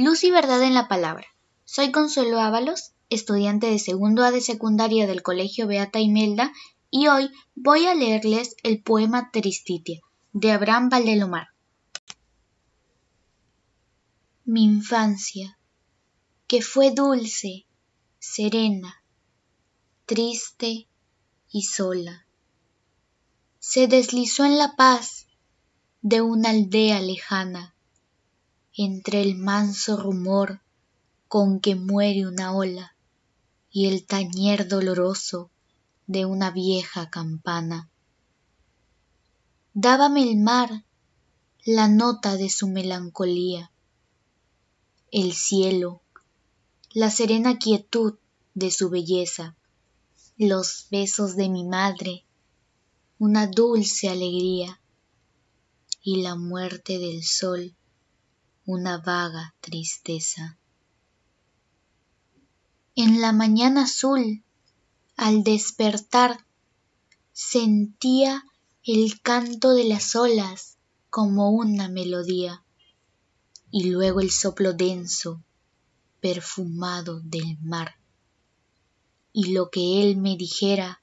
Luz y verdad en la palabra. Soy Consuelo Ábalos, estudiante de segundo A de secundaria del Colegio Beata Imelda, y hoy voy a leerles el poema Tristitia de Abraham Valdelomar. Mi infancia, que fue dulce, serena, triste y sola, se deslizó en la paz de una aldea lejana entre el manso rumor con que muere una ola y el tañer doloroso de una vieja campana. Dábame el mar la nota de su melancolía, el cielo, la serena quietud de su belleza, los besos de mi madre, una dulce alegría, y la muerte del sol una vaga tristeza. En la mañana azul, al despertar, sentía el canto de las olas como una melodía, y luego el soplo denso, perfumado del mar. Y lo que él me dijera,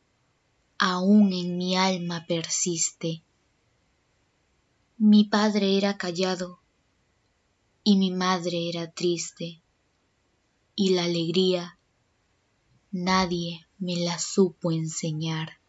aún en mi alma persiste. Mi padre era callado, y mi madre era triste, y la alegría nadie me la supo enseñar.